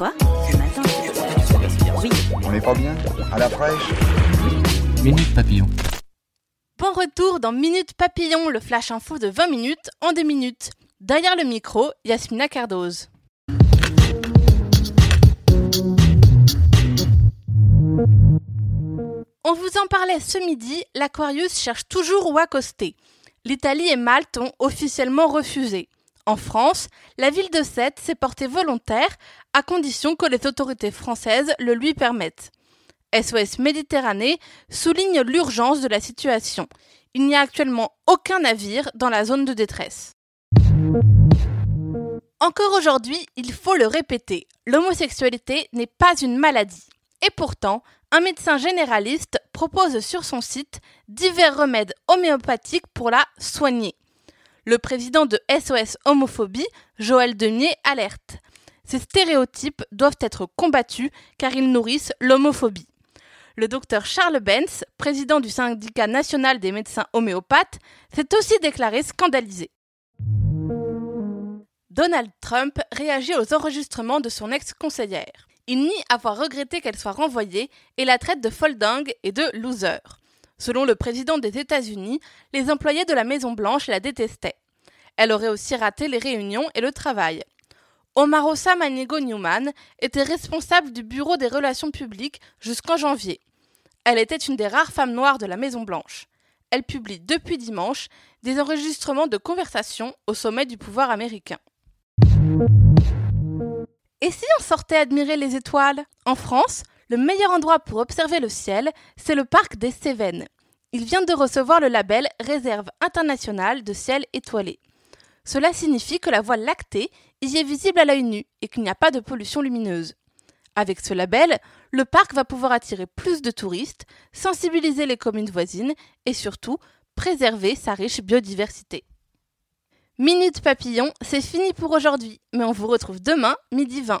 Quoi Ce matin Oui. On n'est pas bien À la fraîche Minute Papillon. Bon retour dans Minute Papillon, le flash info de 20 minutes en 2 minutes. Derrière le micro, Yasmina Cardoz. On vous en parlait ce midi, l'Aquarius cherche toujours où accoster. L'Italie et Malte ont officiellement refusé. En France, la ville de Sète s'est portée volontaire à condition que les autorités françaises le lui permettent. SOS Méditerranée souligne l'urgence de la situation. Il n'y a actuellement aucun navire dans la zone de détresse. Encore aujourd'hui, il faut le répéter, l'homosexualité n'est pas une maladie. Et pourtant, un médecin généraliste propose sur son site divers remèdes homéopathiques pour la soigner. Le président de SOS Homophobie, Joël Demier, alerte. Ces stéréotypes doivent être combattus car ils nourrissent l'homophobie. Le docteur Charles Benz, président du syndicat national des médecins homéopathes, s'est aussi déclaré scandalisé. Donald Trump réagit aux enregistrements de son ex-conseillère. Il nie avoir regretté qu'elle soit renvoyée et la traite de folding et de loser. Selon le président des États-Unis, les employés de la Maison-Blanche la détestaient. Elle aurait aussi raté les réunions et le travail. Omarosa Manigo Newman était responsable du bureau des relations publiques jusqu'en janvier. Elle était une des rares femmes noires de la Maison-Blanche. Elle publie depuis dimanche des enregistrements de conversations au sommet du pouvoir américain. Et si on sortait admirer les étoiles? En France, le meilleur endroit pour observer le ciel, c'est le parc des Cévennes. Il vient de recevoir le label Réserve internationale de ciel étoilé. Cela signifie que la voie lactée y est visible à l'œil nu et qu'il n'y a pas de pollution lumineuse. Avec ce label, le parc va pouvoir attirer plus de touristes, sensibiliser les communes voisines et surtout préserver sa riche biodiversité. Minute Papillon, c'est fini pour aujourd'hui, mais on vous retrouve demain, midi 20.